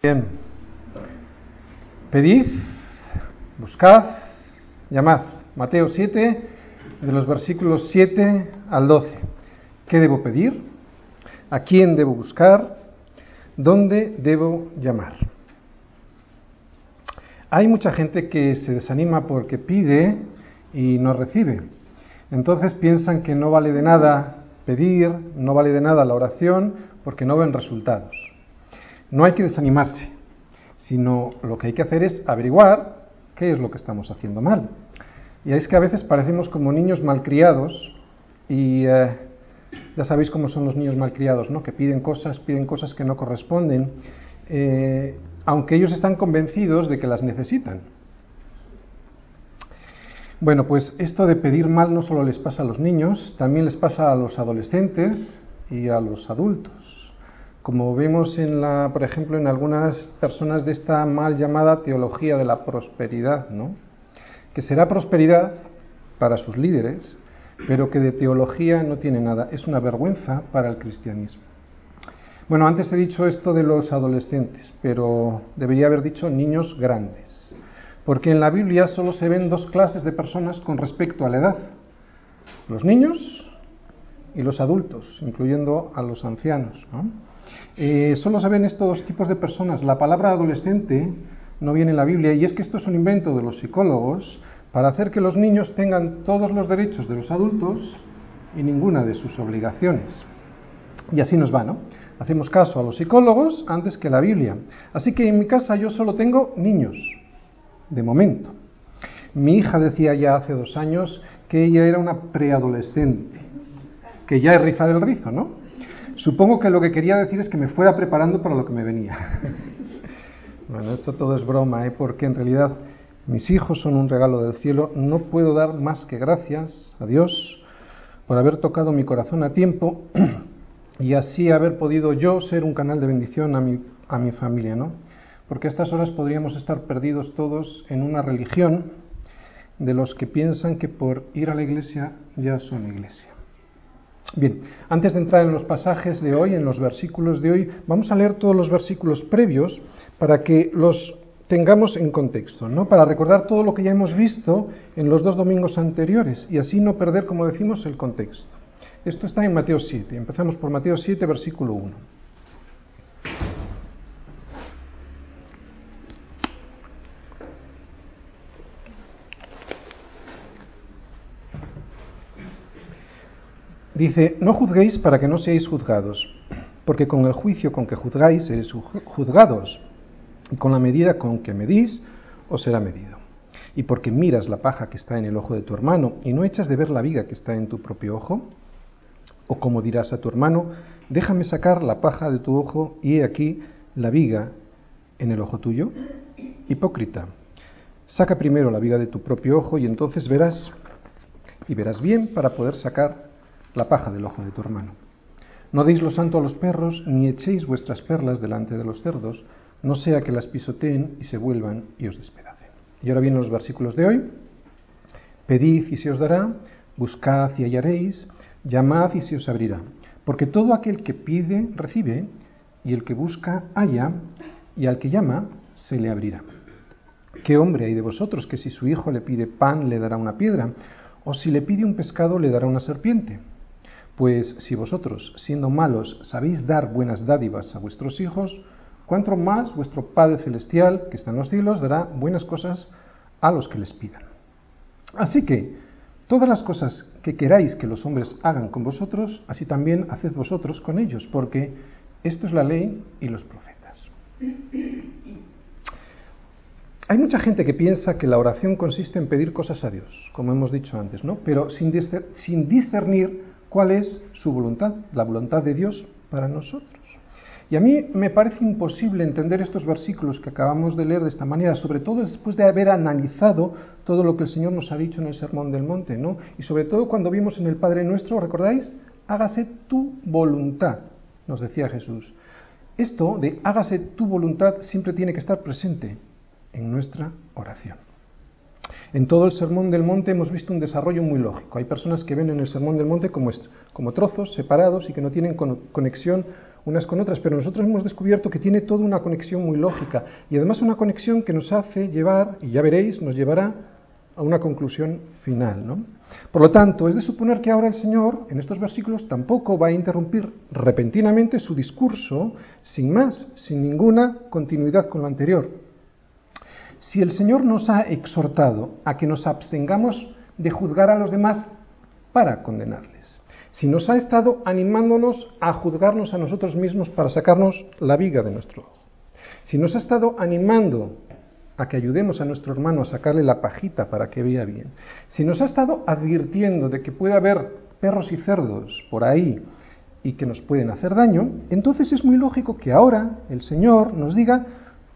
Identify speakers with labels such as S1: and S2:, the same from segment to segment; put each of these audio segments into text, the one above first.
S1: Bien. Pedid, buscad, llamad. Mateo 7, de los versículos 7 al 12. ¿Qué debo pedir? ¿A quién debo buscar? ¿Dónde debo llamar? Hay mucha gente que se desanima porque pide y no recibe. Entonces piensan que no vale de nada pedir, no vale de nada la oración porque no ven resultados. No hay que desanimarse, sino lo que hay que hacer es averiguar qué es lo que estamos haciendo mal. Y es que a veces parecemos como niños malcriados y eh, ya sabéis cómo son los niños malcriados, ¿no? Que piden cosas, piden cosas que no corresponden, eh, aunque ellos están convencidos de que las necesitan. Bueno, pues esto de pedir mal no solo les pasa a los niños, también les pasa a los adolescentes y a los adultos como vemos en la, por ejemplo, en algunas personas de esta mal llamada teología de la prosperidad, ¿no? Que será prosperidad para sus líderes, pero que de teología no tiene nada. Es una vergüenza para el cristianismo. Bueno, antes he dicho esto de los adolescentes, pero debería haber dicho niños grandes, porque en la Biblia solo se ven dos clases de personas con respecto a la edad, los niños y los adultos, incluyendo a los ancianos. ¿no? Eh, solo se ven estos dos tipos de personas. La palabra adolescente no viene en la Biblia y es que esto es un invento de los psicólogos para hacer que los niños tengan todos los derechos de los adultos y ninguna de sus obligaciones. Y así nos va, ¿no? Hacemos caso a los psicólogos antes que a la Biblia. Así que en mi casa yo solo tengo niños, de momento. Mi hija decía ya hace dos años que ella era una preadolescente, que ya es rizar el rizo, ¿no? Supongo que lo que quería decir es que me fuera preparando para lo que me venía. bueno, esto todo es broma, ¿eh? porque en realidad mis hijos son un regalo del cielo. No puedo dar más que gracias a Dios por haber tocado mi corazón a tiempo y así haber podido yo ser un canal de bendición a mi, a mi familia, ¿no? Porque a estas horas podríamos estar perdidos todos en una religión de los que piensan que por ir a la iglesia ya son iglesia. Bien, antes de entrar en los pasajes de hoy, en los versículos de hoy, vamos a leer todos los versículos previos para que los tengamos en contexto, ¿no? Para recordar todo lo que ya hemos visto en los dos domingos anteriores y así no perder, como decimos, el contexto. Esto está en Mateo 7. Empezamos por Mateo 7, versículo 1. Dice, no juzguéis para que no seáis juzgados, porque con el juicio con que juzgáis seréis juzgados, y con la medida con que medís os será medido. Y porque miras la paja que está en el ojo de tu hermano y no echas de ver la viga que está en tu propio ojo, o como dirás a tu hermano, déjame sacar la paja de tu ojo y he aquí la viga en el ojo tuyo. Hipócrita, saca primero la viga de tu propio ojo y entonces verás, y verás bien para poder sacar la paja del ojo de tu hermano. No deis lo santo a los perros, ni echéis vuestras perlas delante de los cerdos, no sea que las pisoteen y se vuelvan y os despedacen. Y ahora vienen los versículos de hoy. Pedid y se os dará, buscad y hallaréis, llamad y se os abrirá. Porque todo aquel que pide, recibe, y el que busca, halla, y al que llama, se le abrirá. ¿Qué hombre hay de vosotros que si su hijo le pide pan, le dará una piedra? ¿O si le pide un pescado, le dará una serpiente? Pues si vosotros, siendo malos, sabéis dar buenas dádivas a vuestros hijos, cuánto más vuestro Padre Celestial, que está en los cielos, dará buenas cosas a los que les pidan. Así que, todas las cosas que queráis que los hombres hagan con vosotros, así también haced vosotros con ellos, porque esto es la ley y los profetas. Hay mucha gente que piensa que la oración consiste en pedir cosas a Dios, como hemos dicho antes, ¿no? Pero sin discernir cuál es su voluntad, la voluntad de Dios para nosotros. Y a mí me parece imposible entender estos versículos que acabamos de leer de esta manera, sobre todo después de haber analizado todo lo que el Señor nos ha dicho en el Sermón del Monte, ¿no? Y sobre todo cuando vimos en el Padre Nuestro, ¿recordáis? Hágase tu voluntad, nos decía Jesús. Esto de hágase tu voluntad siempre tiene que estar presente en nuestra oración. En todo el Sermón del Monte hemos visto un desarrollo muy lógico. Hay personas que ven en el Sermón del Monte como, trozos separados y que no tienen conexión unas con otras, pero nosotros hemos descubierto que tiene toda una conexión muy lógica y además una conexión que nos hace llevar, y ya veréis, nos llevará a una conclusión final. ¿no? Por lo tanto, es de suponer que ahora el Señor, en estos versículos, tampoco va a interrumpir repentinamente su discurso, sin más, sin ninguna continuidad con lo anterior. Si el Señor nos ha exhortado a que nos abstengamos de juzgar a los demás para condenarles, si nos ha estado animándonos a juzgarnos a nosotros mismos para sacarnos la viga de nuestro ojo, si nos ha estado animando a que ayudemos a nuestro hermano a sacarle la pajita para que vea bien, si nos ha estado advirtiendo de que puede haber perros y cerdos por ahí y que nos pueden hacer daño, entonces es muy lógico que ahora el Señor nos diga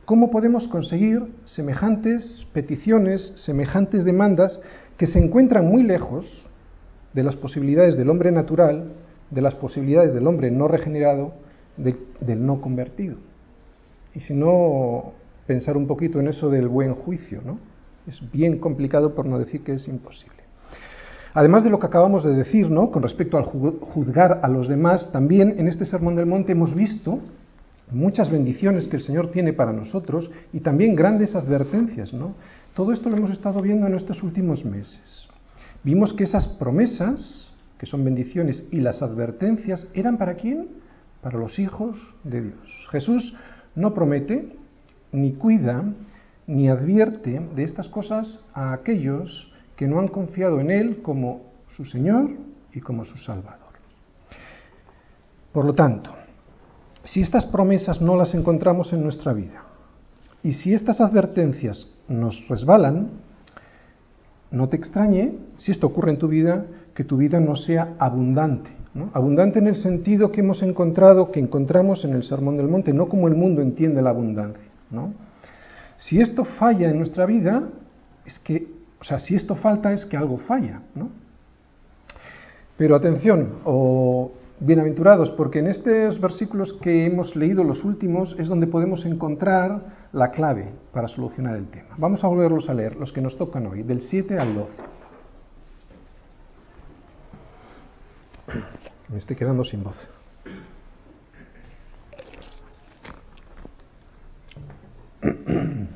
S1: cómo podemos conseguir semejantes peticiones, semejantes demandas que se encuentran muy lejos de las posibilidades del hombre natural, de las posibilidades del hombre no regenerado, del no convertido. Y si no, pensar un poquito en eso del buen juicio, ¿no? Es bien complicado por no decir que es imposible. Además de lo que acabamos de decir, ¿no? Con respecto al juzgar a los demás, también en este Sermón del Monte hemos visto muchas bendiciones que el Señor tiene para nosotros y también grandes advertencias, ¿no? Todo esto lo hemos estado viendo en estos últimos meses. Vimos que esas promesas, que son bendiciones, y las advertencias, eran para quién? Para los hijos de Dios. Jesús no promete, ni cuida, ni advierte de estas cosas a aquellos que no han confiado en Él como su Señor y como su Salvador. Por lo tanto, si estas promesas no las encontramos en nuestra vida y si estas advertencias nos resbalan, no te extrañe, si esto ocurre en tu vida, que tu vida no sea abundante. Abundante en el sentido que hemos encontrado, que encontramos en el Sermón del Monte, no como el mundo entiende la abundancia. ¿no? Si esto falla en nuestra vida, es que, o sea, si esto falta es que algo falla. ¿no? Pero atención, o bienaventurados, porque en estos versículos que hemos leído, los últimos, es donde podemos encontrar la clave para solucionar el tema. Vamos a volverlos a leer, los que nos tocan hoy, del 7 al 12. Me estoy quedando sin voz.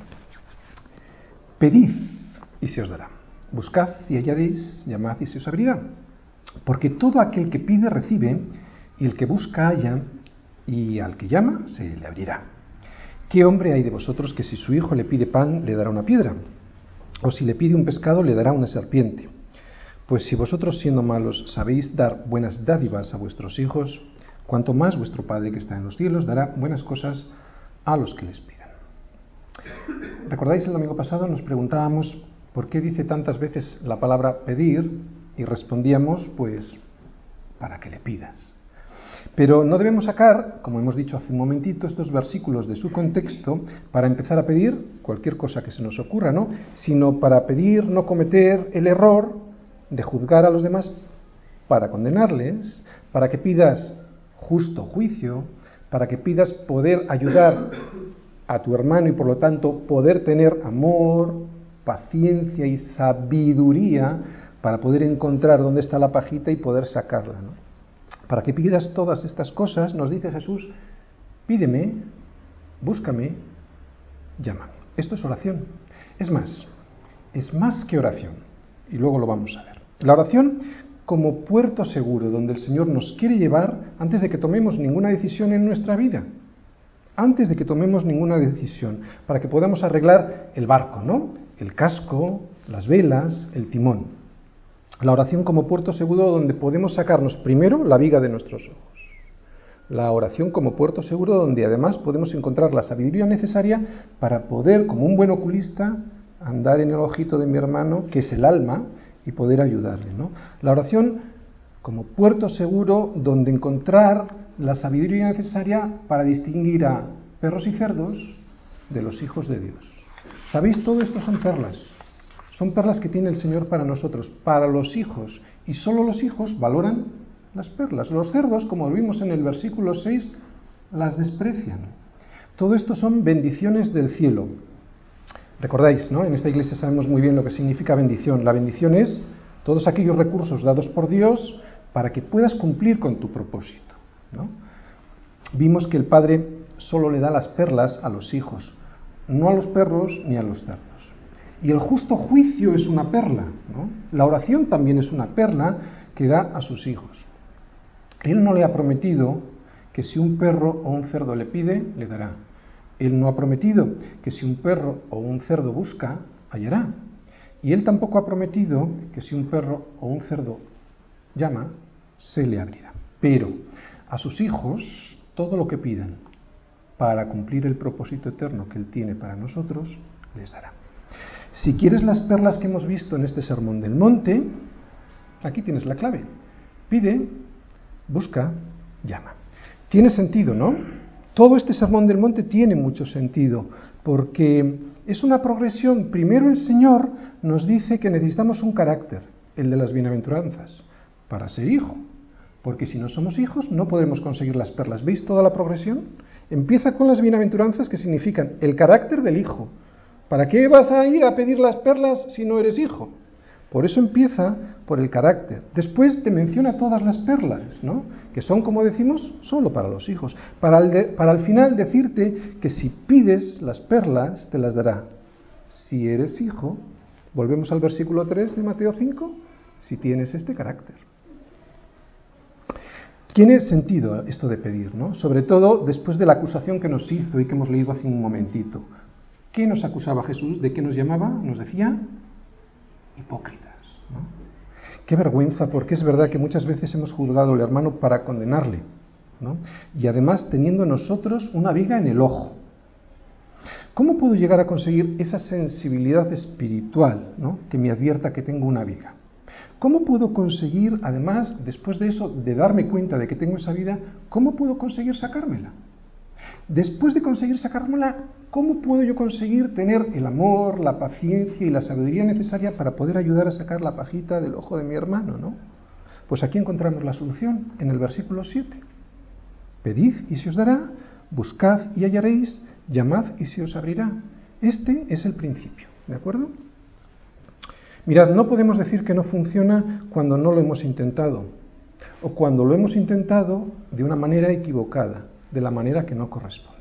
S1: Pedid y se os dará. Buscad y hallaréis, llamad y se os abrirá. Porque todo aquel que pide recibe, y el que busca halla, y al que llama se le abrirá. ¿Qué hombre hay de vosotros que si su hijo le pide pan le dará una piedra? ¿O si le pide un pescado le dará una serpiente? Pues si vosotros siendo malos sabéis dar buenas dádivas a vuestros hijos, cuanto más vuestro Padre que está en los cielos dará buenas cosas a los que les pidan. ¿Recordáis el domingo pasado nos preguntábamos por qué dice tantas veces la palabra pedir y respondíamos pues para que le pidas? Pero no debemos sacar, como hemos dicho hace un momentito, estos versículos de su contexto para empezar a pedir cualquier cosa que se nos ocurra, ¿no? Sino para pedir no cometer el error de juzgar a los demás para condenarles, para que pidas justo juicio, para que pidas poder ayudar a tu hermano y por lo tanto poder tener amor, paciencia y sabiduría para poder encontrar dónde está la pajita y poder sacarla. Para que pidas todas estas cosas, nos dice Jesús, pídeme, búscame, llámame. Esto es oración. Es más, es más que oración. Y luego lo vamos a ver. La oración como puerto seguro donde el Señor nos quiere llevar antes de que tomemos ninguna decisión en nuestra vida. Antes de que tomemos ninguna decisión, para que podamos arreglar el barco, ¿no? El casco, las velas, el timón. La oración como puerto seguro donde podemos sacarnos primero la viga de nuestros ojos. La oración como puerto seguro donde además podemos encontrar la sabiduría necesaria para poder, como un buen oculista, andar en el ojito de mi hermano, que es el alma, y poder ayudarle. ¿no? La oración como puerto seguro donde encontrar la sabiduría necesaria para distinguir a perros y cerdos de los hijos de Dios. ¿Sabéis? Todo esto son perlas. Son perlas que tiene el Señor para nosotros, para los hijos. Y solo los hijos valoran las perlas. Los cerdos, como vimos en el versículo 6, las desprecian. Todo esto son bendiciones del cielo. Recordáis, ¿no? En esta iglesia sabemos muy bien lo que significa bendición. La bendición es todos aquellos recursos dados por Dios para que puedas cumplir con tu propósito. vimos que el padre solo le da las perlas a los hijos, no a los perros ni a los cerdos. Y el justo juicio es una perla, ¿no? La oración también es una perla que da a sus hijos. Él no le ha prometido que si un perro o un cerdo le pide, le dará. Él no ha prometido que si un perro o un cerdo busca, hallará. Y él tampoco ha prometido que si un perro o un cerdo llama, se le abrirá. Pero a sus hijos todo lo que pidan para cumplir el propósito eterno que Él tiene para nosotros, les dará. Si quieres las perlas que hemos visto en este sermón del monte, aquí tienes la clave. Pide, busca, llama. Tiene sentido, ¿no? Todo este sermón del monte tiene mucho sentido, porque es una progresión. Primero el Señor nos dice que necesitamos un carácter, el de las bienaventuranzas, para ser hijo. Porque si no somos hijos no podremos conseguir las perlas. ¿Veis toda la progresión? Empieza con las bienaventuranzas que significan el carácter del hijo. ¿Para qué vas a ir a pedir las perlas si no eres hijo? Por eso empieza por el carácter. Después te menciona todas las perlas, ¿no? Que son, como decimos, solo para los hijos. Para, al final decirte que si pides las perlas, te las dará. Si eres hijo, volvemos al versículo 3 de Mateo 5, si tienes este carácter. Tiene sentido esto de pedir, ¿no? Sobre todo después de la acusación que nos hizo y que hemos leído hace un momentito. ¿Qué nos acusaba Jesús? ¿De qué nos llamaba? Nos decía hipócritas. Qué vergüenza, porque es verdad que muchas veces hemos juzgado al hermano para condenarle, ¿no? Y además teniendo nosotros una viga en el ojo. ¿Cómo puedo llegar a conseguir esa sensibilidad espiritual ¿no? que me advierta que tengo una viga? ¿Cómo puedo conseguir, además, después de eso, de darme cuenta de que tengo esa vida, cómo puedo conseguir sacármela? Después de conseguir sacármela, ¿cómo puedo yo conseguir tener el amor, la paciencia y la sabiduría necesaria para poder ayudar a sacar la pajita del ojo de mi hermano, no? Pues aquí encontramos la solución en el versículo 7. Pedid y se os dará, buscad y hallaréis, llamad y se os abrirá. Este es el principio, ¿de acuerdo? Mirad, no podemos decir que no funciona cuando no lo hemos intentado o cuando lo hemos intentado de una manera equivocada, de la manera que no corresponde.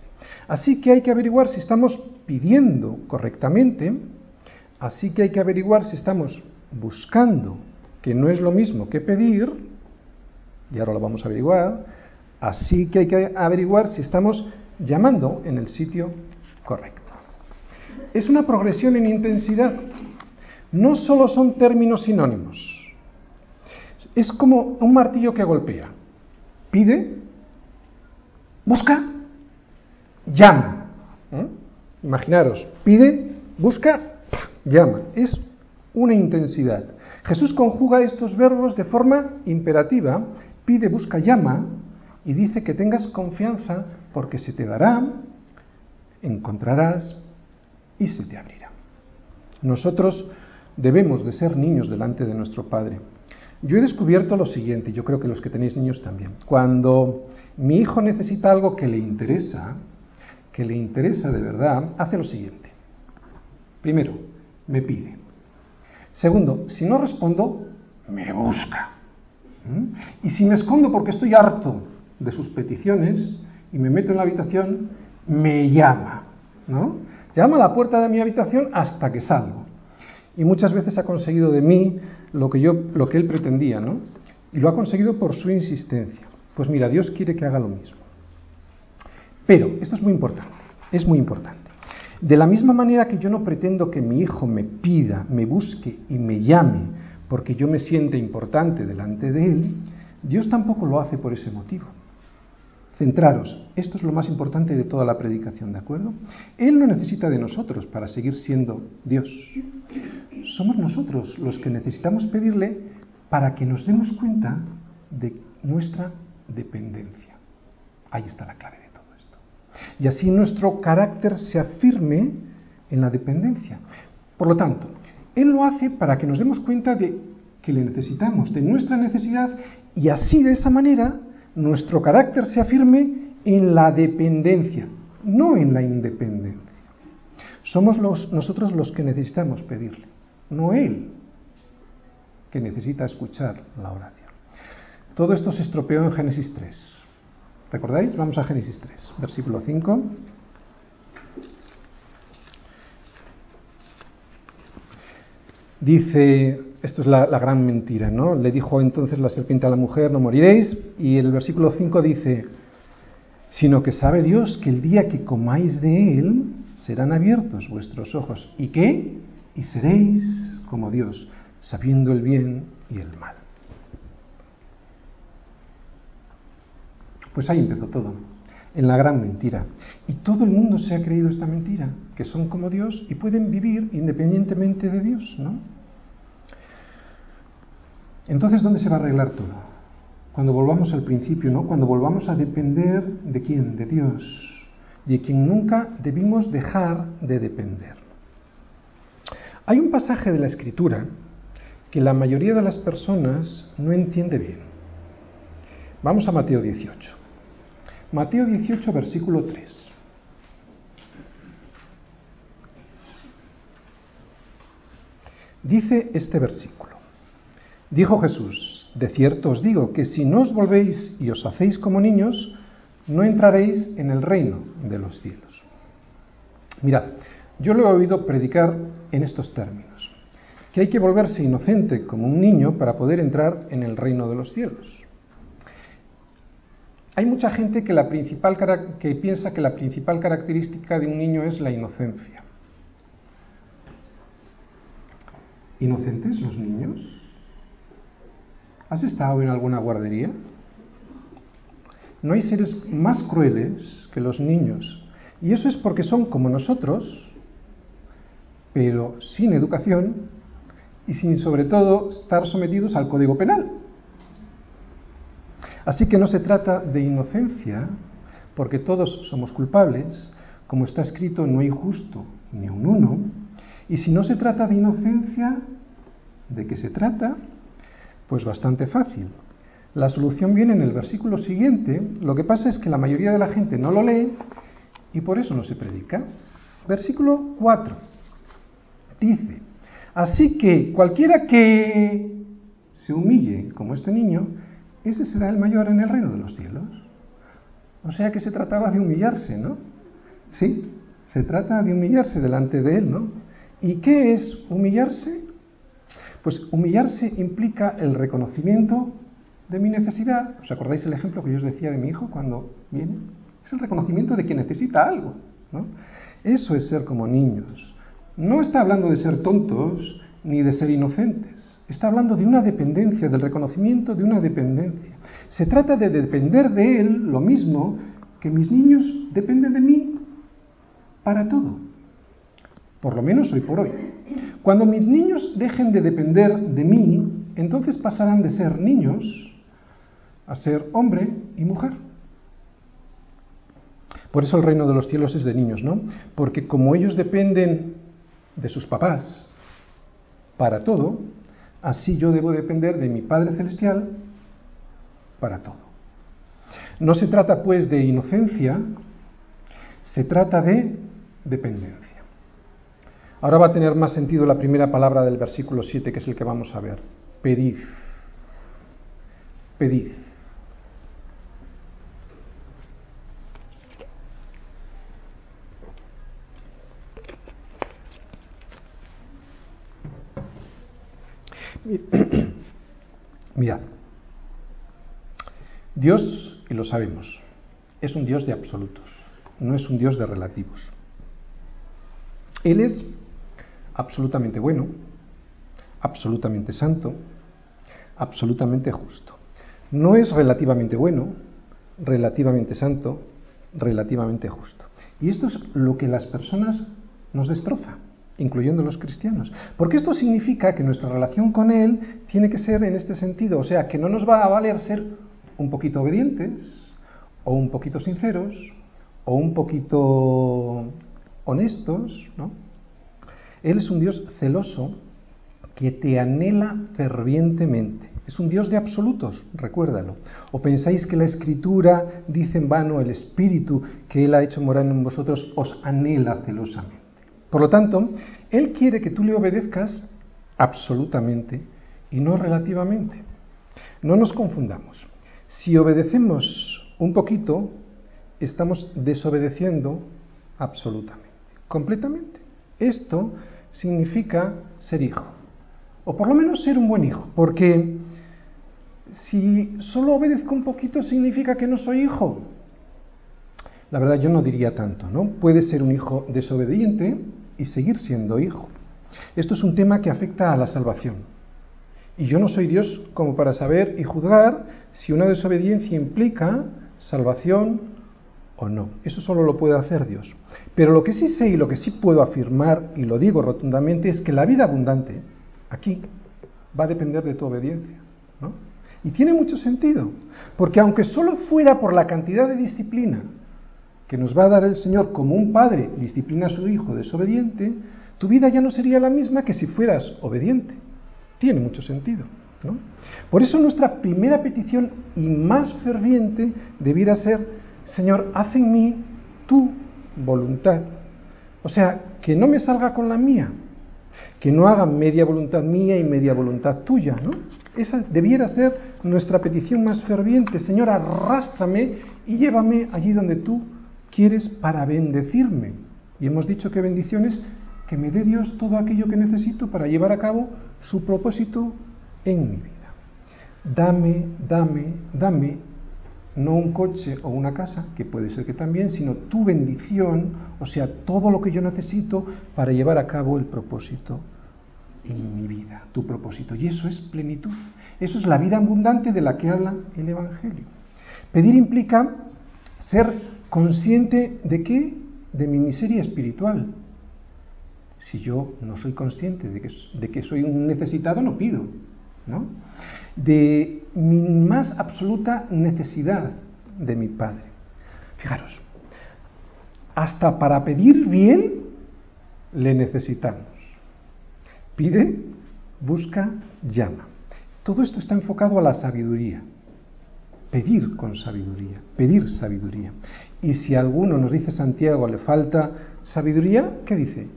S1: Así que hay que averiguar si estamos pidiendo correctamente, así que hay que averiguar si estamos buscando, que no es lo mismo que pedir, y ahora lo vamos a averiguar, así que hay que averiguar si estamos llamando en el sitio correcto. Es una progresión en intensidad, no solo son términos sinónimos. Es como un martillo que golpea. Pide, busca, llama. ¿Eh? Imaginaros, pide, busca, llama. Es una intensidad. Jesús conjuga estos verbos de forma imperativa. Pide, busca, llama. Y dice que tengas confianza porque se te dará, encontrarás y se te abrirá. Nosotros Debemos de ser niños delante de nuestro Padre. Yo he descubierto lo siguiente, yo creo que los que tenéis niños también. Cuando mi hijo necesita algo que le interesa, que le interesa de verdad, hace lo siguiente. Primero, me pide. Segundo, si no respondo, me busca. ¿Mm? Y si me escondo porque estoy harto de sus peticiones y me meto en la habitación, me llama. ¿no? Llama a la puerta de mi habitación hasta que salgo y muchas veces ha conseguido de mí lo que, yo, lo que él pretendía, ¿no? Y lo ha conseguido por su insistencia. Pues mira, Dios quiere que haga lo mismo. Pero, esto es muy importante, es muy importante. De la misma manera que yo no pretendo que mi hijo me pida, me busque y me llame porque yo me siente importante delante de él, Dios tampoco lo hace por ese motivo. Centraros, esto es lo más importante de toda la predicación, ¿de acuerdo? Él no necesita de nosotros para seguir siendo Dios. Somos nosotros los que necesitamos pedirle para que nos demos cuenta de nuestra dependencia. Ahí está la clave. Y así nuestro carácter se afirme en la dependencia. Por lo tanto, Él lo hace para que nos demos cuenta de que le necesitamos, de nuestra necesidad, y así de esa manera nuestro carácter se afirme en la dependencia, no en la independencia. Somos nosotros los que necesitamos pedirle, no Él, que necesita escuchar la oración. Todo esto se estropeó en Génesis 3. ¿Recordáis? Vamos a Génesis 3, versículo 5. Dice, esto es la, gran mentira, ¿no? Le dijo entonces la serpiente a la mujer, no moriréis, y el versículo 5 dice, sino que sabe Dios que el día que comáis de él, serán abiertos vuestros ojos. ¿Y qué? Y seréis como Dios, sabiendo el bien y el mal. Pues ahí empezó todo, en la gran mentira. Y todo el mundo se ha creído esta mentira, que son como Dios y pueden vivir independientemente de Dios, ¿no? Entonces, ¿dónde se va a arreglar todo? Cuando volvamos al principio, ¿no? Cuando volvamos a depender de quién? De Dios, de quien nunca debimos dejar de depender. Hay un pasaje de la Escritura que la mayoría de las personas no entiende bien. Vamos a Mateo 18. Mateo 18, versículo 3. Dice este versículo. Dijo Jesús, de cierto os digo que si no os volvéis y os hacéis como niños, no entraréis en el reino de los cielos. Mirad, yo lo he oído predicar en estos términos, que hay que volverse inocente como un niño para poder entrar en el reino de los cielos. Hay mucha gente que, piensa que la principal característica de un niño es la inocencia. ¿Inocentes los niños? ¿Has estado en alguna guardería? No hay seres más crueles que los niños. Y eso es porque son como nosotros, pero sin educación y sin sobre todo estar sometidos al código penal. Así que no se trata de inocencia, porque todos somos culpables, como está escrito, no hay justo ni un uno, y si no se trata de inocencia, ¿de qué se trata? Pues bastante fácil. La solución viene en el versículo siguiente. Lo que pasa es que la mayoría de la gente no lo lee y por eso no se predica. Versículo 4. Dice, así que cualquiera que se humille como este niño, ese será el mayor en el reino de los cielos. O sea que se trataba de humillarse, ¿no? Sí, se trata de humillarse delante de él, ¿no? ¿Y qué es humillarse? Pues humillarse implica el reconocimiento de mi necesidad. ¿Os acordáis el ejemplo que yo os decía de mi hijo cuando viene? Es el reconocimiento de que necesita algo. ¿no? Eso es ser como niños. No está hablando de ser tontos ni de ser inocentes. Está hablando de una dependencia, del reconocimiento de una dependencia. Se trata de depender de él lo mismo que mis niños dependen de mí para todo. Por lo menos hoy por hoy. Cuando mis niños dejen de depender de mí, entonces pasarán de ser niños a ser hombre y mujer. Por eso el reino de los cielos es de niños, ¿no? Porque como ellos dependen de sus papás para todo, así yo debo depender de mi Padre Celestial para todo. No se trata pues de inocencia, se trata de dependencia. Ahora va a tener más sentido la primera palabra del versículo 7, que es el que vamos a ver. Pedid. Pedid. Mirad, Dios, y lo sabemos, es un Dios de absolutos, no es un Dios de relativos. Él es absolutamente bueno, absolutamente santo, absolutamente justo. No es relativamente bueno, relativamente santo, relativamente justo. Y esto es lo que las personas nos destroza incluyendo los cristianos. Porque esto significa que nuestra relación con Él tiene que ser en este sentido, o sea, que no nos va a valer ser un poquito obedientes, o un poquito sinceros, o un poquito honestos, ¿no? Él es un Dios celoso que te anhela fervientemente. Es un Dios de absolutos, recuérdalo. ¿O pensáis que la Escritura dice en vano el Espíritu que Él ha hecho morar en vosotros os anhela celosamente? Por lo tanto, Él quiere que tú le obedezcas absolutamente y no relativamente. No nos confundamos. Si obedecemos un poquito, estamos desobedeciendo absolutamente, completamente. Esto significa ser hijo, o por lo menos ser un buen hijo, porque si solo obedezco un poquito significa que no soy hijo. La verdad yo no diría tanto, ¿no? Puede ser un hijo desobediente y seguir siendo hijo. Esto es un tema que afecta a la salvación. Y yo no soy Dios como para saber y juzgar si una desobediencia implica salvación o no. Eso solo lo puede hacer Dios. Pero lo que sí sé y lo que sí puedo afirmar, y lo digo rotundamente, es que la vida abundante aquí va a depender de tu obediencia. ¿no? Y tiene mucho sentido, porque aunque solo fuera por la cantidad de disciplina que nos va a dar el Señor como un padre disciplina a su hijo desobediente, tu vida ya no sería la misma que si fueras obediente. Tiene mucho sentido. ¿no? Por eso nuestra primera petición y más ferviente debiera ser, Señor, haz en mí tu voluntad. O sea, que no me salga con la mía, que no haga media voluntad mía y media voluntad tuya, ¿no? Esa debiera ser nuestra petición más ferviente. Señor, arrástrame y llévame allí donde tú quieres para bendecirme. Y hemos dicho que bendiciones que me dé Dios todo aquello que necesito para llevar a cabo su propósito en mi vida. Dame, dame, dame, no un coche o una casa, que puede ser que también, sino tu bendición, o sea, todo lo que yo necesito para llevar a cabo el propósito en mi vida, tu propósito. Y eso es plenitud. Eso es la vida abundante de la que habla el Evangelio. Pedir implica ser consciente de qué? De mi miseria espiritual. Si yo no soy consciente de que, de que soy un necesitado, no pido. ¿no? De mi más absoluta necesidad de mi Padre. Fijaros, hasta para pedir bien le necesitamos. Pide, busca, llama. Todo esto está enfocado a la sabiduría. Pedir con sabiduría, pedir sabiduría. Y si a alguno nos dice Santiago le falta sabiduría, ¿qué dice?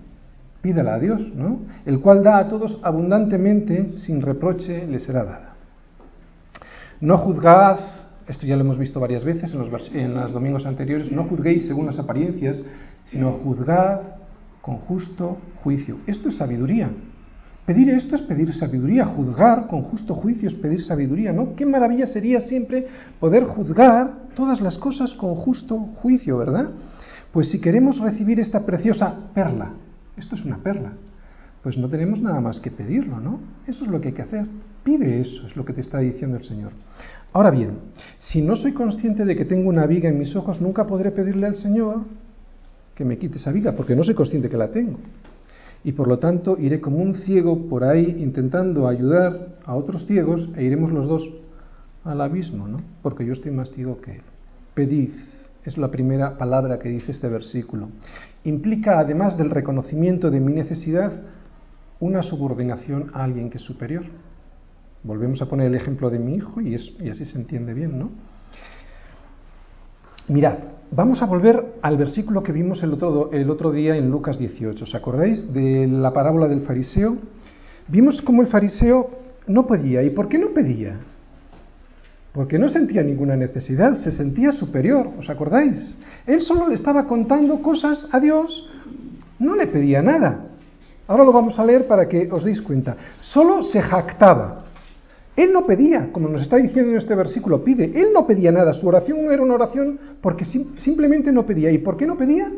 S1: Pídala a Dios, ¿no? El cual da a todos abundantemente, sin reproche, le será dada. No juzgad, esto ya lo hemos visto varias veces en los, en los domingos anteriores, no juzguéis según las apariencias, sino juzgad con justo juicio. Esto es sabiduría. Pedir esto es pedir sabiduría, juzgar con justo juicio es pedir sabiduría, ¿no? Qué maravilla sería siempre poder juzgar todas las cosas con justo juicio, ¿verdad? Pues si queremos recibir esta preciosa perla, esto es una perla, pues no tenemos nada más que pedirlo, ¿no? Eso es lo que hay que hacer. Pide eso, es lo que te está diciendo el Señor. Ahora bien, si no soy consciente de que tengo una viga en mis ojos, nunca podré pedirle al Señor que me quite esa viga, porque no soy consciente que la tengo y por lo tanto iré como un ciego por ahí intentando ayudar a otros ciegos e iremos los dos al abismo, ¿no? Porque yo estoy más ciego que él. Pedid, es la primera palabra que dice este versículo. Implica, además del reconocimiento de mi necesidad, una subordinación a alguien que es superior. Volvemos a poner el ejemplo de mi hijo y, y así se entiende bien, ¿no? Mirad, vamos a volver al versículo que vimos el otro, día en Lucas 18. ¿Os acordáis de la parábola del fariseo? Vimos cómo el fariseo no pedía. ¿Y por qué no pedía? Porque no sentía ninguna necesidad, se sentía superior, ¿os acordáis? Él solo le estaba contando cosas a Dios, no le pedía nada. Ahora lo vamos a leer para que os deis cuenta. Solo se jactaba. Él no pedía, como nos está diciendo en este versículo, pide. Él no pedía nada. Su oración era una oración porque simplemente no pedía. ¿Y por qué no pedía?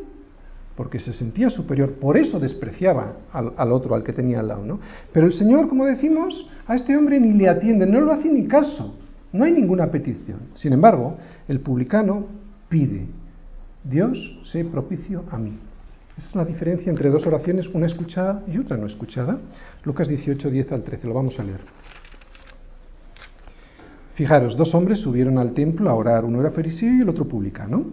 S1: Porque se sentía superior. Por eso despreciaba al, otro, al que tenía al lado. ¿no? Pero el Señor, como decimos, a este hombre ni le atiende, no le hace ni caso. No hay ninguna petición. Sin embargo, el publicano pide. Dios, sé propicio a mí. Esa es la diferencia entre dos oraciones, una escuchada y otra no escuchada. Lucas 18, 10 al 13. Lo vamos a leer. Fijaros, dos hombres subieron al templo a orar, uno era fariseo y el otro publicano.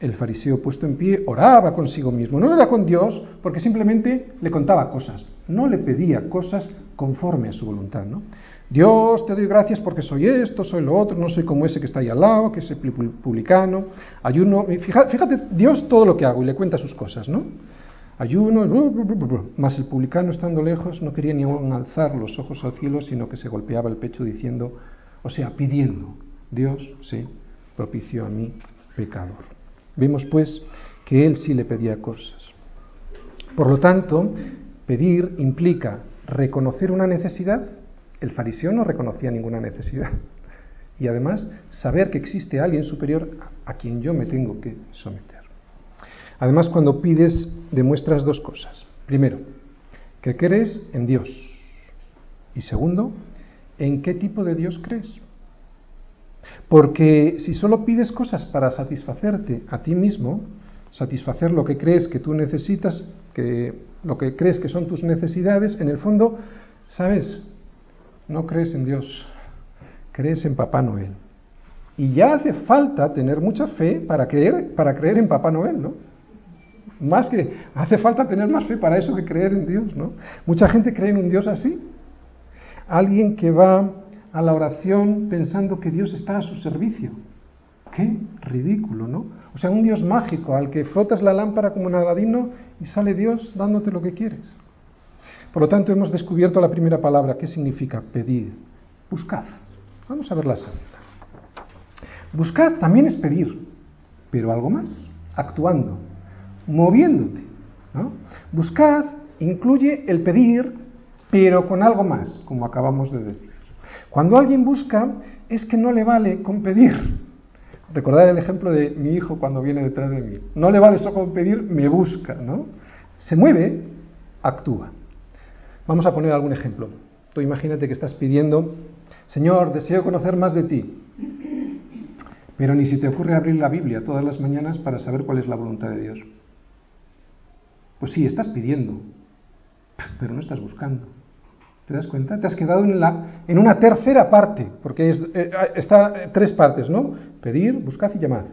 S1: El fariseo puesto en pie oraba consigo mismo, no era con Dios porque simplemente le contaba cosas, no le pedía cosas conforme a su voluntad. ¿no? Dios, te doy gracias porque soy esto, soy lo otro, no soy como ese que está ahí al lado, que es el publicano, ayuno, fíjate, Dios todo lo que hago y le cuenta sus cosas, ¿no? Ayuno, más el publicano estando lejos no quería ni aún alzar los ojos al cielo, sino que se golpeaba el pecho diciendo, o sea, pidiendo, Dios, sí, propicio a mi pecador. Vemos pues que él sí le pedía cosas. Por lo tanto, pedir implica reconocer una necesidad. El fariseo no reconocía ninguna necesidad. Y además, saber que existe alguien superior a quien yo me tengo que someter. Además, cuando pides, demuestras dos cosas. Primero, que crees en Dios. Y segundo, en qué tipo de Dios crees. Porque si solo pides cosas para satisfacerte a ti mismo, satisfacer lo que crees que tú necesitas, que lo que crees que son tus necesidades, en el fondo, sabes, no crees en Dios, crees en Papá Noel. Y ya hace falta tener mucha fe para creer, para creer en Papá Noel, ¿no? Más que hace falta tener más fe para eso que creer en Dios, ¿no? Mucha gente cree en un Dios así. Alguien que va a la oración pensando que Dios está a su servicio. Qué ridículo, ¿no? O sea, un Dios mágico al que frotas la lámpara como un aladino y sale Dios dándote lo que quieres. Por lo tanto, hemos descubierto la primera palabra. ¿Qué significa pedir? Buscad. Vamos a ver la segunda. Buscad también es pedir, pero algo más, actuando moviéndote. ¿no? Buscad incluye el pedir, pero con algo más, como acabamos de decir. Cuando alguien busca, es que no le vale con pedir. Recordad el ejemplo de mi hijo cuando viene detrás de mí. No le vale solo con pedir, me busca, ¿no? Se mueve, actúa. Vamos a poner algún ejemplo. Tú imagínate que estás pidiendo, Señor, deseo conocer más de ti. Pero ni si te ocurre abrir la Biblia todas las mañanas para saber cuál es la voluntad de Dios. Pues sí, estás pidiendo, pero no estás buscando. ¿Te das cuenta? Te has quedado en, la, en una tercera parte, porque es, eh, está eh, tres partes, ¿no? Pedir, buscar y llamar.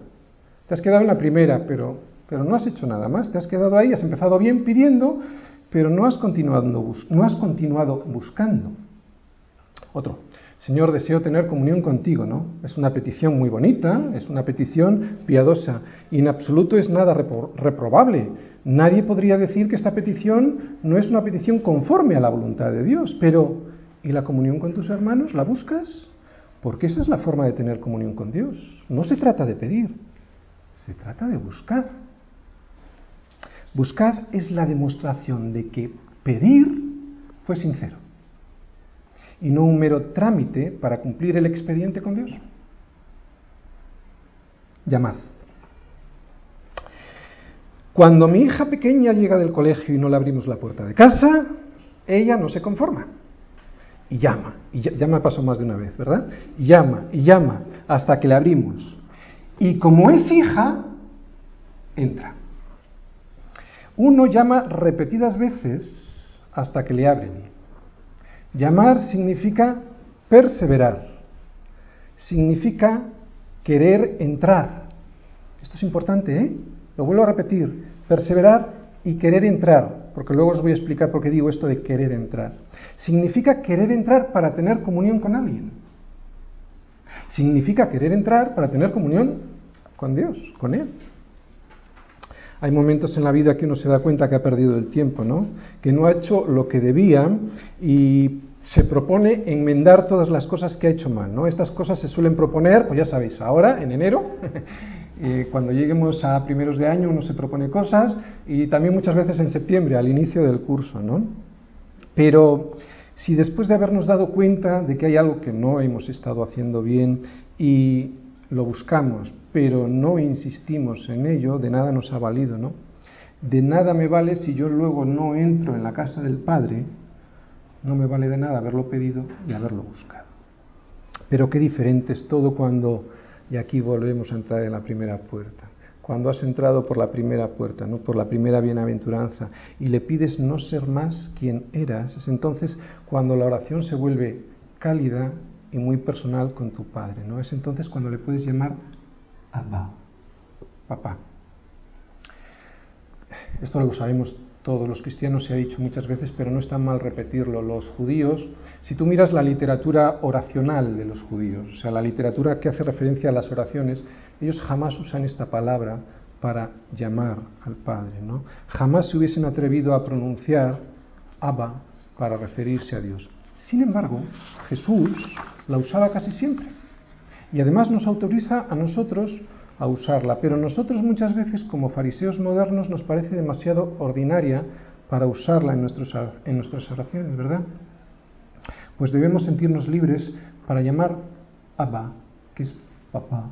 S1: Te has quedado en la primera, pero, pero no has hecho nada más. Te has quedado ahí, has empezado bien pidiendo, pero no has continuado, no has continuado buscando. Otro. Señor, deseo tener comunión contigo, ¿no? Es una petición muy bonita, es una petición piadosa y en absoluto es nada reprobable. Nadie podría decir que esta petición no es una petición conforme a la voluntad de Dios, pero ¿y la comunión con tus hermanos? ¿La buscas? Porque esa es la forma de tener comunión con Dios. No se trata de pedir, se trata de buscar. Buscar es la demostración de que pedir fue sincero y no un mero trámite para cumplir el expediente con Dios. Llamad. Cuando mi hija pequeña llega del colegio y no le abrimos la puerta de casa, ella no se conforma. Y llama, y ya, me pasó más de una vez, ¿verdad? Y llama, y llama, hasta que le abrimos. Y como es hija, entra. Uno llama repetidas veces hasta que le abren. Llamar significa perseverar, significa querer entrar. Esto es importante, ¿eh? Lo vuelvo a repetir, perseverar y querer entrar, porque luego os voy a explicar por qué digo esto de querer entrar. Significa querer entrar para tener comunión con alguien. Significa querer entrar para tener comunión con Dios, con Él. Hay momentos en la vida que uno se da cuenta que ha perdido el tiempo, ¿no? Que no ha hecho lo que debía y se propone enmendar todas las cosas que ha hecho mal. Estas cosas se suelen proponer, pues ya sabéis, ahora, en enero, cuando lleguemos a primeros de año uno se propone cosas y también muchas veces en septiembre, al inicio del curso, ¿no? Pero si después de habernos dado cuenta de que hay algo que no hemos estado haciendo bien y lo buscamos, pero no insistimos en ello, de nada nos ha valido, ¿no? De nada me vale si yo luego no entro en la casa del Padre, no me vale de nada haberlo pedido y haberlo buscado. Pero qué diferente es todo cuando, y aquí volvemos a entrar en la primera puerta, cuando has entrado por la primera puerta, no por la primera bienaventuranza, y le pides no ser más quien eras, es entonces cuando la oración se vuelve cálida y muy personal con tu Padre, ¿no? Es entonces cuando le puedes llamar Abba, papá. Esto lo sabemos todos los cristianos, se ha dicho muchas veces, pero no está mal repetirlo. Los judíos, si tú miras la literatura oracional de los judíos, o sea, la literatura que hace referencia a las oraciones, ellos jamás usan esta palabra para llamar al Padre, ¿no? Jamás se hubiesen atrevido a pronunciar Abba para referirse a Dios. Sin embargo, Jesús la usaba casi siempre. Y además nos autoriza a nosotros a usarla, pero nosotros muchas veces como fariseos modernos nos parece demasiado ordinaria para usarla en, nuestros, en nuestras oraciones, ¿verdad? Pues debemos sentirnos libres para llamar Abba, que es papá,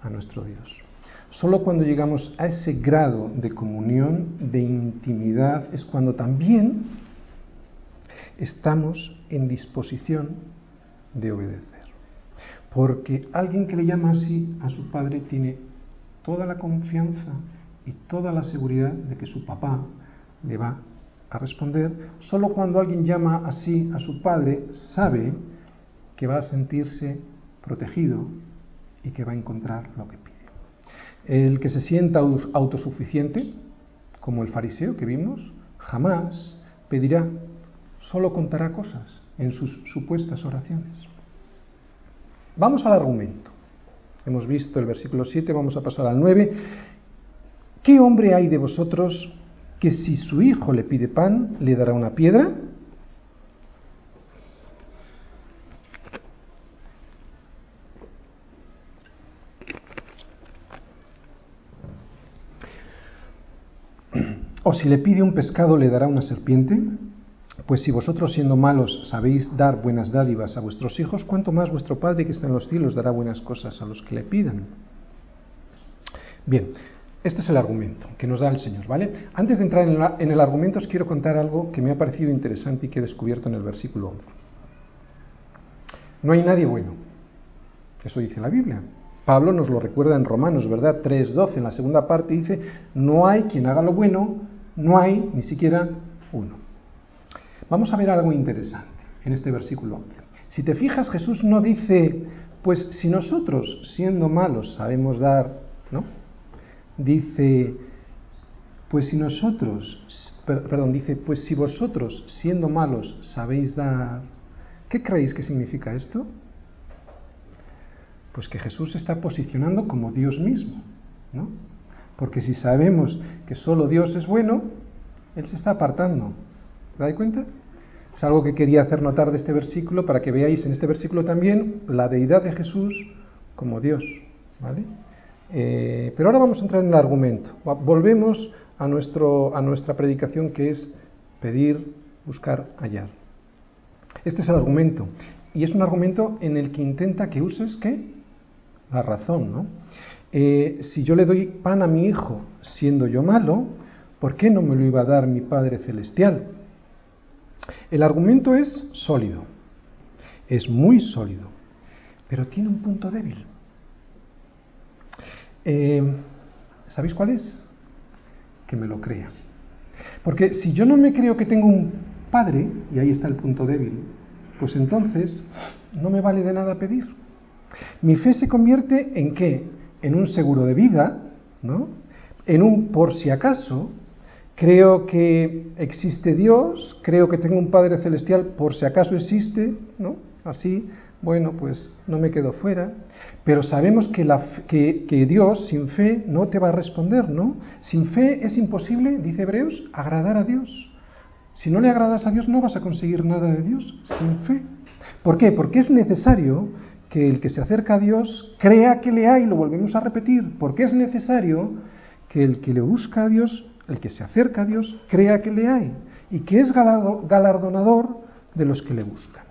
S1: a nuestro Dios. Solo cuando llegamos a ese grado de comunión, de intimidad, es cuando también estamos en disposición de obedecer. Porque alguien que le llama así a su padre tiene toda la confianza y toda la seguridad de que su papá le va a responder. Solo cuando alguien llama así a su padre sabe que va a sentirse protegido y que va a encontrar lo que pide. El que se sienta autosuficiente, como el fariseo que vimos, jamás pedirá, solo contará cosas en sus supuestas oraciones. Vamos al argumento. Hemos visto el versículo 7, vamos a pasar al 9. ¿Qué hombre hay de vosotros que si su hijo le pide pan, le dará una piedra? ¿O si le pide un pescado, le dará una serpiente? Pues si vosotros siendo malos sabéis dar buenas dádivas a vuestros hijos, ¿cuánto más vuestro Padre que está en los cielos dará buenas cosas a los que le pidan? Bien, este es el argumento que nos da el Señor, ¿vale? Antes de entrar en, el argumento os quiero contar algo que me ha parecido interesante y que he descubierto en el versículo 11. No hay nadie bueno. Eso dice la Biblia. Pablo nos lo recuerda en Romanos, ¿verdad? 3.12, en la segunda parte dice, no hay quien haga lo bueno, no hay ni siquiera uno. Vamos a ver algo interesante en este versículo 11. Si te fijas, Jesús no dice, pues si nosotros, siendo malos, sabemos dar, ¿no? Dice, pues si nosotros, perdón, dice, pues si vosotros, siendo malos, sabéis dar, ¿qué creéis que significa esto? Pues que Jesús se está posicionando como Dios mismo, ¿no? Porque si sabemos que solo Dios es bueno, Él se está apartando. ¿Te dais cuenta? Es algo que quería hacer notar de este versículo para que veáis en este versículo también la deidad de Jesús como Dios. ¿vale? Eh, pero ahora vamos a entrar en el argumento. Volvemos a, nuestro, a nuestra predicación que es pedir, buscar, hallar. Este es el argumento. Y es un argumento en el que intenta que uses qué? La razón, ¿no? Eh, si yo le doy pan a mi hijo siendo yo malo, ¿por qué no me lo iba a dar mi Padre Celestial? El argumento es sólido, es muy sólido, pero tiene un punto débil. Eh, ¿Sabéis cuál es? Que me lo crea. Porque si yo no me creo que tengo un padre, y ahí está el punto débil, pues entonces no me vale de nada pedir. Mi fe se convierte en qué? En un seguro de vida, ¿no? En un por si acaso, creo que existe Dios, creo que tengo un Padre Celestial por si acaso existe, ¿no? Así, bueno, pues no me quedo fuera. Pero sabemos que, la, que, Dios sin fe no te va a responder, ¿no? Sin fe es imposible, dice Hebreos, agradar a Dios. Si no le agradas a Dios no vas a conseguir nada de Dios sin fe. ¿Por qué? Porque es necesario que el que se acerca a Dios crea que le hay, lo volvemos a repetir, porque es necesario que el que le busca a Dios el que se acerca a Dios crea que le hay y que es galardonador de los que le buscan.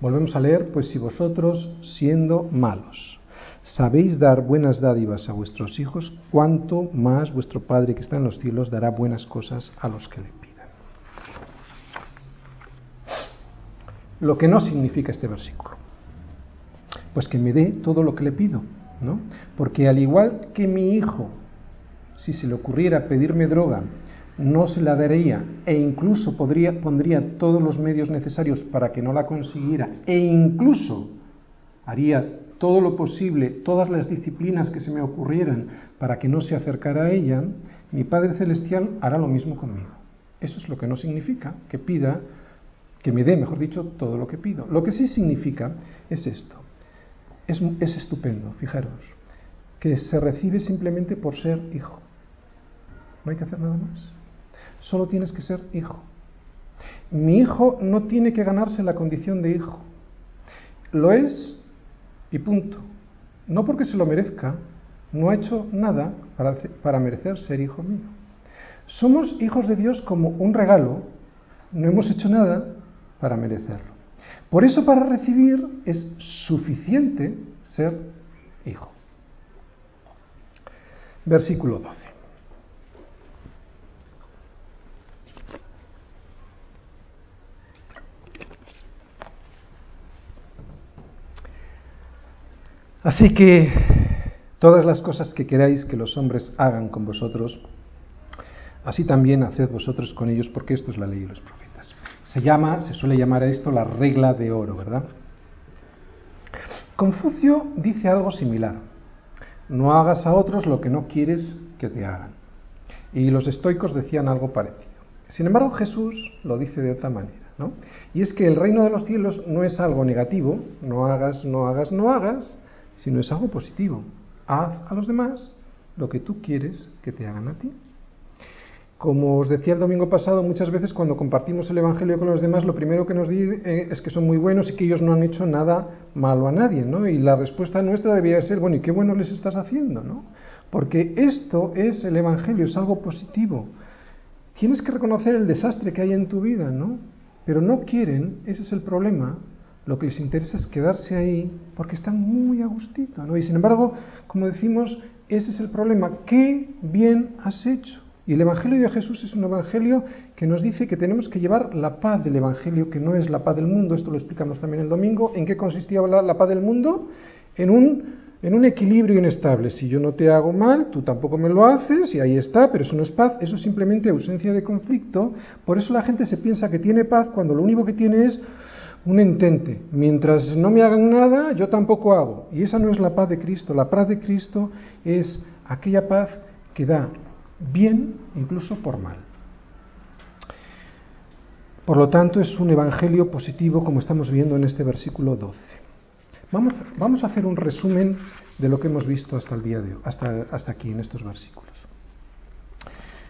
S1: Volvemos a leer, pues si vosotros, siendo malos, sabéis dar buenas dádivas a vuestros hijos, cuánto más vuestro Padre que está en los cielos dará buenas cosas a los que le pidan. Lo que no significa este versículo, pues que me dé todo lo que le pido, ¿no? Porque al igual que mi hijo si se le ocurriera pedirme droga, no se la daría e incluso podría, pondría todos los medios necesarios para que no la consiguiera e incluso haría todo lo posible, todas las disciplinas que se me ocurrieran para que no se acercara a ella, mi Padre Celestial hará lo mismo conmigo. Eso es lo que no significa que pida, que me dé, mejor dicho, todo lo que pido. Lo que sí significa es esto. Es, es estupendo, fijaros, que se recibe simplemente por ser hijo. No hay que hacer nada más. Solo tienes que ser hijo. Mi hijo no tiene que ganarse la condición de hijo. Lo es Y punto. No porque se lo merezca, no ha hecho nada para, para merecer ser hijo mío. Somos hijos de Dios como un regalo, no hemos hecho nada para merecerlo. Por eso para recibir es suficiente ser hijo. Versículo 12. Así que todas las cosas que queráis que los hombres hagan con vosotros, así también haced vosotros con ellos, porque esto es la ley de los profetas. Se llama, se suele llamar a esto la regla de oro, ¿verdad? Confucio dice algo similar. No hagas a otros lo que no quieres que te hagan. Y los estoicos decían algo parecido. Sin embargo, Jesús lo dice de otra manera, ¿no? Y es que el reino de los cielos no es algo negativo, no hagas, no hagas, no hagas, sino es algo positivo. Haz a los demás lo que tú quieres que te hagan a ti. Como os decía el domingo pasado, muchas veces cuando compartimos el Evangelio con los demás, lo primero que nos dicen eh, es que son muy buenos y que ellos no han hecho nada malo a nadie, ¿no? Y la respuesta nuestra debería ser, bueno, ¿y qué bueno les estás haciendo, no? Porque esto es el Evangelio, es algo positivo. Tienes que reconocer el desastre que hay en tu vida, ¿no? Pero no quieren, ese es el problema, lo que les interesa es quedarse ahí porque están muy a gustito, ¿no? Y sin embargo, como decimos, ese es el problema. ¿Qué bien has hecho? Y el Evangelio de Jesús es un Evangelio que nos dice que tenemos que llevar la paz del Evangelio, que no es la paz del mundo, esto lo explicamos también el domingo. ¿En qué consistía la, paz del mundo? En un, en un equilibrio inestable. Si yo no te hago mal, tú tampoco me lo haces, y ahí está, pero eso no es paz, eso es simplemente ausencia de conflicto. Por eso la gente se piensa que tiene paz cuando lo único que tiene es un entente. Mientras no me hagan nada, yo tampoco hago. Y esa no es la paz de Cristo. La paz de Cristo es aquella paz que da bien incluso por mal. Por lo tanto, es un evangelio positivo como estamos viendo en este versículo 12. Vamos, vamos a hacer un resumen de lo que hemos visto hasta el día de hoy, hasta, hasta aquí en estos versículos.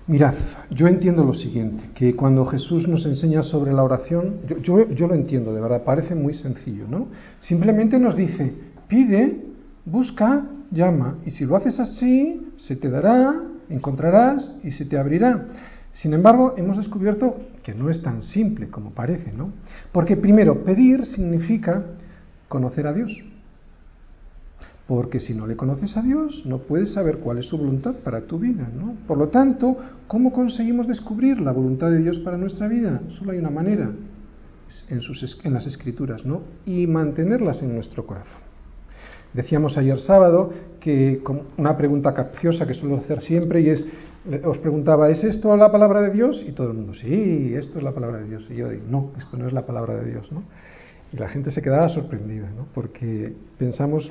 S1: Mirad, yo entiendo lo siguiente, que cuando Jesús nos enseña sobre la oración, yo, yo, lo entiendo, de verdad, parece muy sencillo, ¿no? Simplemente nos dice, pide, busca, llama, y si lo haces así, se te dará, encontrarás y se te abrirá. Sin embargo, hemos descubierto que no es tan simple como parece, ¿no? Porque primero, pedir significa conocer a Dios. Porque si no le conoces a Dios, no puedes saber cuál es su voluntad para tu vida, ¿no? Por lo tanto, ¿cómo conseguimos descubrir la voluntad de Dios para nuestra vida? Solo hay una manera, en, sus, en las escrituras, ¿no? Y mantenerlas en nuestro corazón. Decíamos ayer sábado que una pregunta capciosa que suelo hacer siempre y es, os preguntaba, ¿es esto la palabra de Dios? Y todo el mundo, sí, esto es la palabra de Dios. Y yo digo, no, esto no es la palabra de Dios, ¿no? Y la gente se quedaba sorprendida, ¿no? Porque pensamos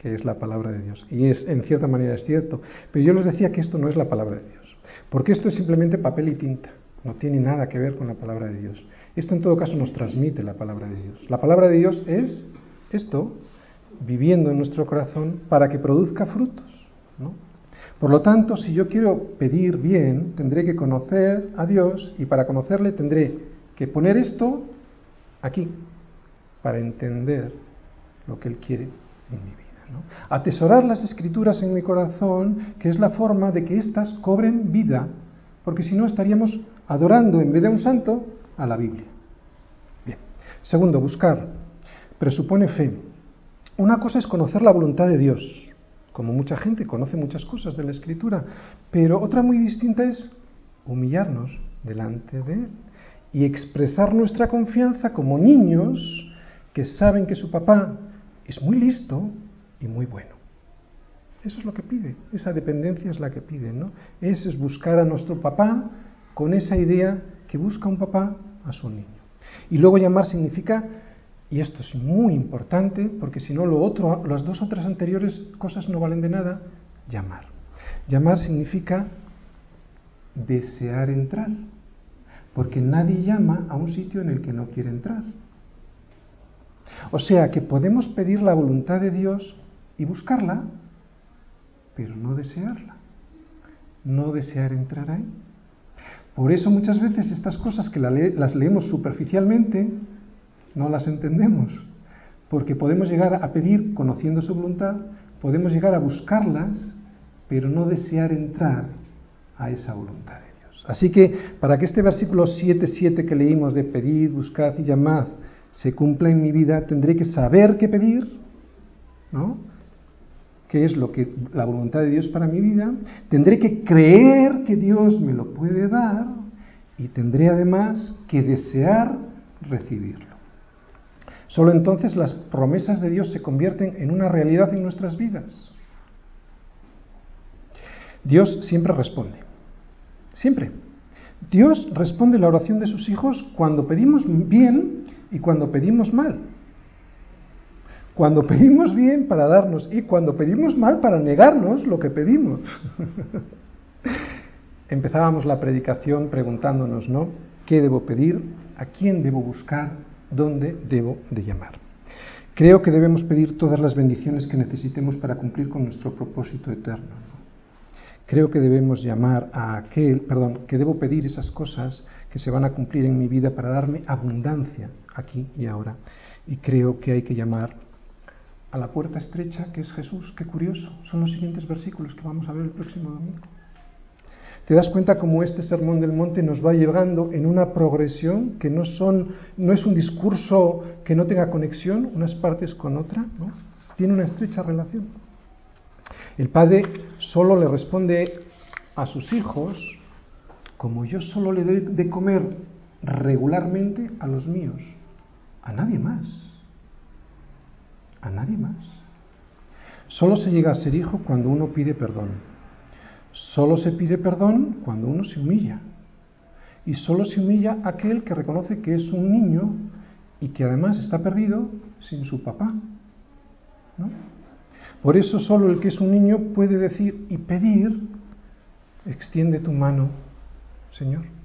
S1: que es la palabra de Dios. Y es, en cierta manera es cierto. Pero yo les decía que esto no es la palabra de Dios. Porque esto es simplemente papel y tinta. No tiene nada que ver con la palabra de Dios. Esto en todo caso nos transmite la palabra de Dios. La palabra de Dios es esto, viviendo en nuestro corazón para que produzca frutos. ¿no? Por lo tanto, si yo quiero pedir bien, tendré que conocer a Dios y para conocerle tendré que poner esto aquí, para entender lo que Él quiere en mi vida. Atesorar las escrituras en mi corazón, que es la forma de que éstas cobren vida, porque si no estaríamos adorando en vez de un santo a la Biblia. Bien. Segundo, buscar. Presupone fe. Una cosa es conocer la voluntad de Dios, como mucha gente conoce muchas cosas de la escritura, pero otra muy distinta es humillarnos delante de Él y expresar nuestra confianza como niños que saben que su papá es muy listo y muy bueno. Eso es lo que pide, esa dependencia es la que pide, ¿no? Es, es buscar a nuestro papá con esa idea que busca un papá a su niño. Y luego llamar significa, y esto es muy importante, porque si no lo otro, las dos otras anteriores cosas no valen de nada, llamar. Llamar significa desear entrar, porque nadie llama a un sitio en el que no quiere entrar. O sea que podemos pedir la voluntad de Dios y buscarla, pero no desearla, no desear entrar ahí. Por eso muchas veces estas cosas que las leemos superficialmente, no las entendemos, Porque podemos llegar a pedir conociendo su voluntad, podemos llegar a buscarlas, pero no desear entrar a esa voluntad de Dios. Así que para que este versículo 7.7 que leímos de pedid, buscad y llamad se cumpla en mi vida, tendré que saber qué pedir, ¿no? ¿Qué es lo que la voluntad de Dios para mi vida? Tendré que creer que Dios me lo puede dar y tendré además que desear recibirlo. Solo entonces las promesas de Dios se convierten en una realidad en nuestras vidas. Dios siempre responde. Siempre. Dios responde la oración de sus hijos cuando pedimos bien y cuando pedimos mal. Cuando pedimos bien para darnos y cuando pedimos mal para negarnos lo que pedimos. Empezábamos la predicación preguntándonos, ¿no? ¿Qué debo pedir? ¿A quién debo buscar? ¿Dónde debo de llamar? Creo que debemos pedir todas las bendiciones que necesitemos para cumplir con nuestro propósito eterno. Creo que debemos llamar a aquel, perdón, que debo pedir esas cosas que se van a cumplir en mi vida para darme abundancia aquí y ahora. Y creo que hay que llamar a la puerta estrecha que es Jesús. Qué curioso. Son los siguientes versículos que vamos a ver el próximo domingo. ¿Te das cuenta cómo este sermón del monte nos va llegando en una progresión que no, son, no es un discurso que no tenga conexión unas partes con otra? ¿no? Tiene una estrecha relación. El padre solo le responde a sus hijos como yo solo le doy de comer regularmente a los míos, a nadie más, a nadie más. Solo se llega a ser hijo cuando uno pide perdón. Solo se pide perdón cuando uno se humilla. Y solo se humilla aquel que reconoce que es un niño y que además está perdido sin su papá. ¿no? Por eso solo el que es un niño puede decir y pedir, extiende tu mano, Señor.